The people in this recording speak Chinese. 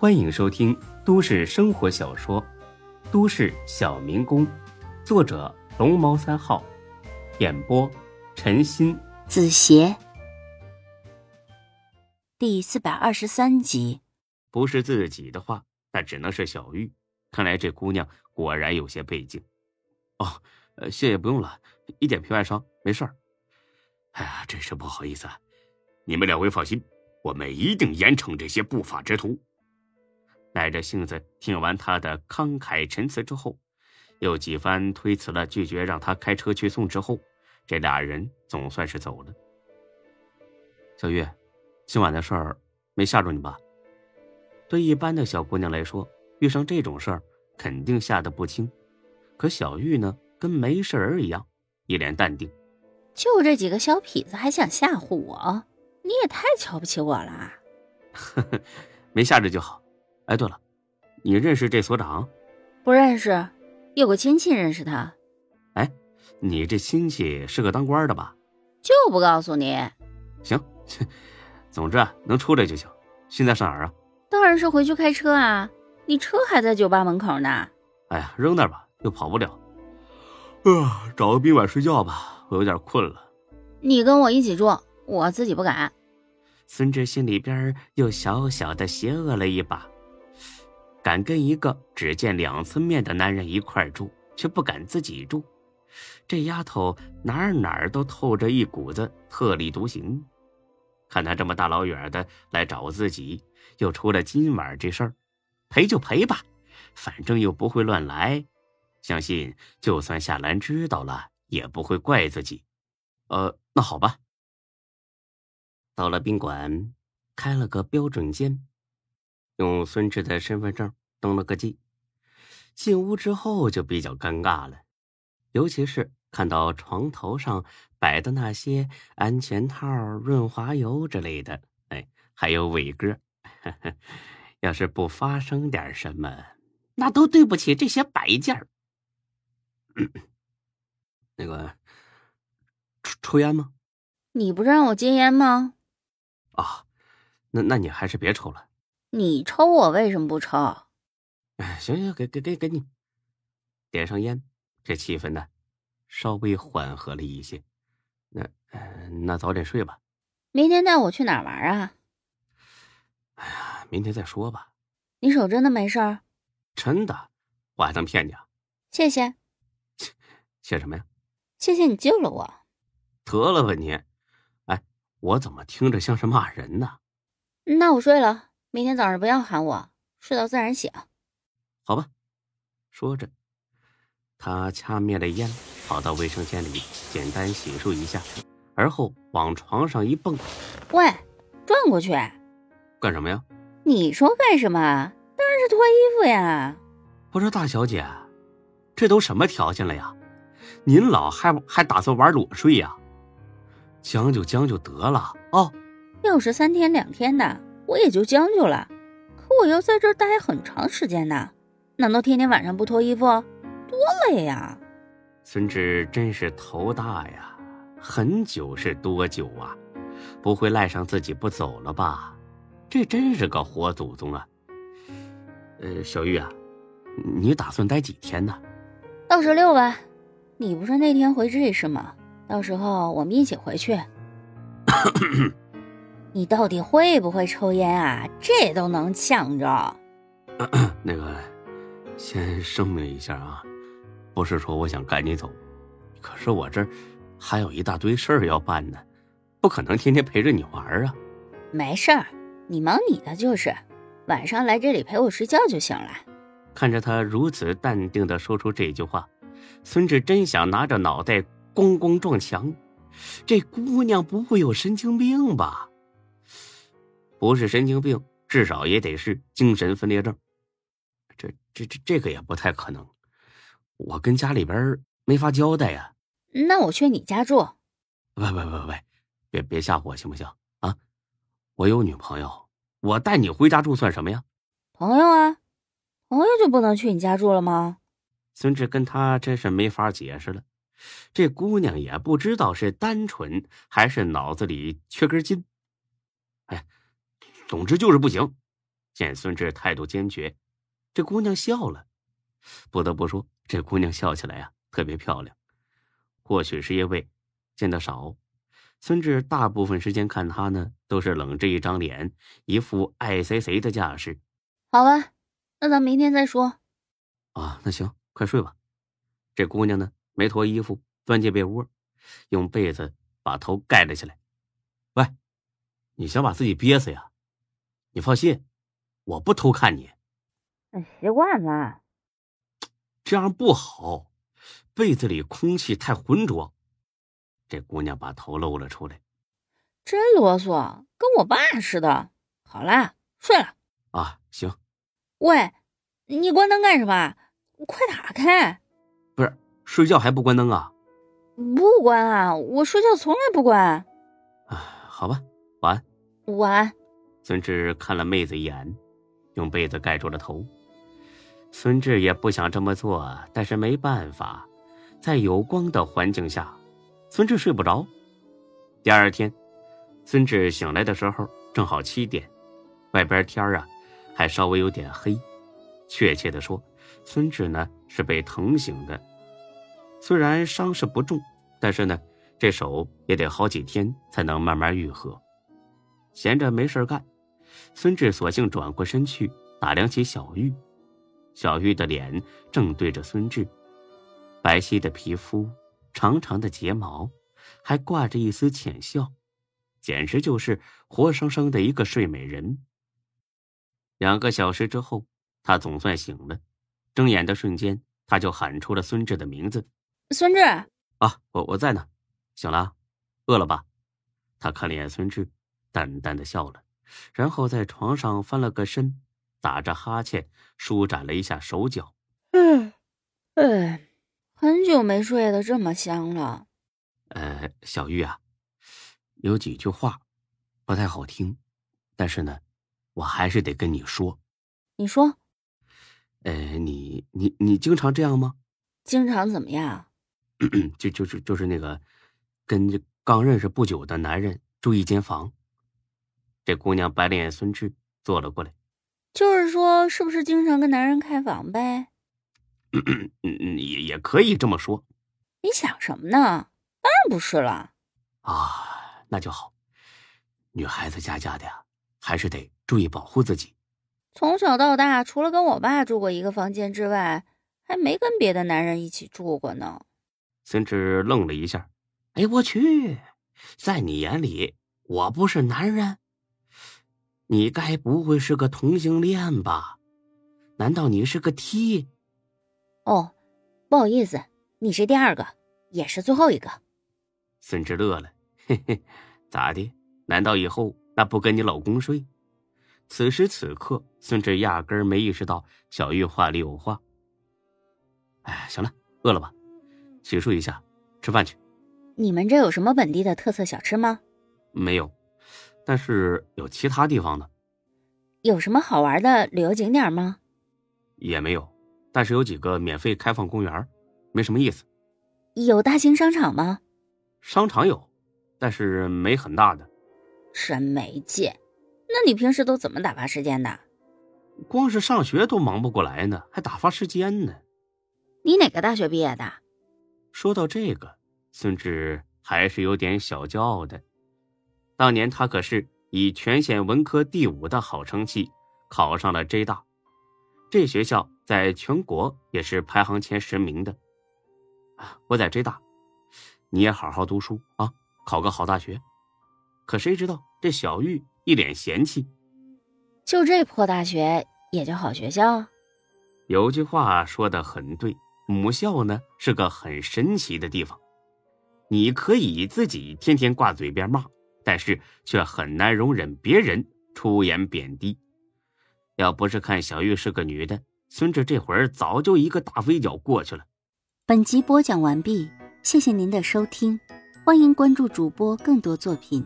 欢迎收听都市生活小说《都市小民工》，作者龙猫三号，演播陈鑫、子邪，第四百二十三集。不是自己的话，那只能是小玉。看来这姑娘果然有些背景。哦，呃，谢谢不用了，一点皮外伤，没事儿。哎呀，真是不好意思啊！你们两位放心，我们一定严惩这些不法之徒。耐着性子听完他的慷慨陈词之后，又几番推辞了拒绝让他开车去送之后，这俩人总算是走了。小玉，今晚的事儿没吓着你吧？对一般的小姑娘来说，遇上这种事儿肯定吓得不轻。可小玉呢，跟没事人一样，一脸淡定。就这几个小痞子还想吓唬我？你也太瞧不起我了。呵呵，没吓着就好。哎，对了，你认识这所长？不认识，有个亲戚认识他。哎，你这亲戚是个当官的吧？就不告诉你。行，总之啊，能出来就行。现在上哪儿啊？当然是回去开车啊。你车还在酒吧门口呢。哎呀，扔那儿吧，又跑不了。啊，找个宾馆睡觉吧，我有点困了。你跟我一起住，我自己不敢。孙志心里边又小小的邪恶了一把。敢跟一个只见两次面的男人一块住，却不敢自己住，这丫头哪儿哪儿都透着一股子特立独行。看她这么大老远的来找自己，又出了今晚这事儿，赔就赔吧，反正又不会乱来。相信就算夏兰知道了，也不会怪自己。呃，那好吧。到了宾馆，开了个标准间。用孙志的身份证登了个记，进屋之后就比较尴尬了，尤其是看到床头上摆的那些安全套、润滑油之类的，哎，还有伟哥，要是不发生点什么，那都对不起这些摆件儿。那个抽抽烟吗？你不让我戒烟吗？啊，那那你还是别抽了。你抽我为什么不抽？哎，行行，给给给给你点上烟，这气氛呢稍微缓和了一些。那那早点睡吧。明天带我去哪儿玩啊？哎呀，明天再说吧。你手真的没事？真的，我还能骗你啊？谢谢。谢什么呀？谢谢你救了我。得了吧你！哎，我怎么听着像是骂人呢？那我睡了。明天早上不要喊我，睡到自然醒。好吧，说着，他掐灭了烟，跑到卫生间里简单洗漱一下，而后往床上一蹦。喂，转过去，干什么呀？你说干什么？当然是脱衣服呀。我说大小姐，这都什么条件了呀？您老还还打算玩裸睡呀？将就将就得了啊！要是三天两天的。我也就将就了，可我要在这儿待很长时间呢，难道天天晚上不脱衣服，多累呀！孙志真是头大呀，很久是多久啊？不会赖上自己不走了吧？这真是个活祖宗啊！呃，小玉啊，你打算待几天呢？到十六吧。你不是那天回 G 是吗？到时候我们一起回去。你到底会不会抽烟啊？这都能呛着。那个，先声明一下啊，不是说我想赶你走，可是我这还有一大堆事儿要办呢，不可能天天陪着你玩啊。没事儿，你忙你的就是，晚上来这里陪我睡觉就行了。看着他如此淡定的说出这句话，孙志真想拿着脑袋咣咣撞墙。这姑娘不会有神经病吧？不是神经病，至少也得是精神分裂症。这、这、这、这个也不太可能。我跟家里边没法交代呀。那我去你家住。喂喂喂喂，别别吓唬我行不行啊？我有女朋友，我带你回家住算什么呀？朋友啊，朋友就不能去你家住了吗？孙志跟他真是没法解释了。这姑娘也不知道是单纯还是脑子里缺根筋。哎。总之就是不行，见孙志态度坚决，这姑娘笑了。不得不说，这姑娘笑起来啊，特别漂亮。或许是因为见得少，孙志大部分时间看她呢，都是冷着一张脸，一副爱谁谁的架势。好吧，那咱明天再说。啊，那行，快睡吧。这姑娘呢，没脱衣服，钻进被窝，用被子把头盖了起来。喂，你想把自己憋死呀？你放心，我不偷看你。习惯了。这样不好，被子里空气太浑浊。这姑娘把头露了出来，真啰嗦，跟我爸似的。好啦，睡了。啊，行。喂，你关灯干什么？快打开！不是睡觉还不关灯啊？不关啊，我睡觉从来不关。啊，好吧，晚安。晚安。孙志看了妹子一眼，用被子盖住了头。孙志也不想这么做，但是没办法，在有光的环境下，孙志睡不着。第二天，孙志醒来的时候正好七点，外边天啊还稍微有点黑。确切的说，孙志呢是被疼醒的。虽然伤势不重，但是呢这手也得好几天才能慢慢愈合。闲着没事干，孙志索性转过身去打量起小玉。小玉的脸正对着孙志，白皙的皮肤，长长的睫毛，还挂着一丝浅笑，简直就是活生生的一个睡美人。两个小时之后，他总算醒了，睁眼的瞬间，他就喊出了孙志的名字：“孙志啊，我我在呢，醒了，饿了吧？”他看了眼孙志，淡淡的笑了，然后在床上翻了个身。打着哈欠，舒展了一下手脚。嗯，哎，很久没睡得这么香了。呃，小玉啊，有几句话不太好听，但是呢，我还是得跟你说。你说。呃，你你你经常这样吗？经常怎么样？就就是就是那个，跟刚认识不久的男人住一间房。这姑娘白脸孙志坐了过来。就是说，是不是经常跟男人开房呗？嗯嗯，也也可以这么说。你想什么呢？当然不是了。啊，那就好。女孩子家家的呀，还是得注意保护自己。从小到大，除了跟我爸住过一个房间之外，还没跟别的男人一起住过呢。孙志愣了一下。哎，我去，在你眼里，我不是男人？你该不会是个同性恋吧？难道你是个 T？哦，不好意思，你是第二个，也是最后一个。孙志乐了，嘿嘿，咋的？难道以后那不跟你老公睡？此时此刻，孙志压根没意识到小玉话里有话。哎，行了，饿了吧？洗漱一下，吃饭去。你们这有什么本地的特色小吃吗？没有。但是有其他地方呢，有什么好玩的旅游景点吗？也没有，但是有几个免费开放公园，没什么意思。有大型商场吗？商场有，但是没很大的。真没劲！那你平时都怎么打发时间的？光是上学都忙不过来呢，还打发时间呢？你哪个大学毕业的？说到这个，孙志还是有点小骄傲的。当年他可是以全县文科第五的好成绩考上了 J 大，这学校在全国也是排行前十名的。我在 J 大，你也好好读书啊，考个好大学。可谁知道这小玉一脸嫌弃，就这破大学也叫好学校？有句话说的很对，母校呢是个很神奇的地方，你可以自己天天挂嘴边骂。但是却很难容忍别人出言贬低。要不是看小玉是个女的，孙志这会儿早就一个大飞脚过去了。本集播讲完毕，谢谢您的收听，欢迎关注主播更多作品。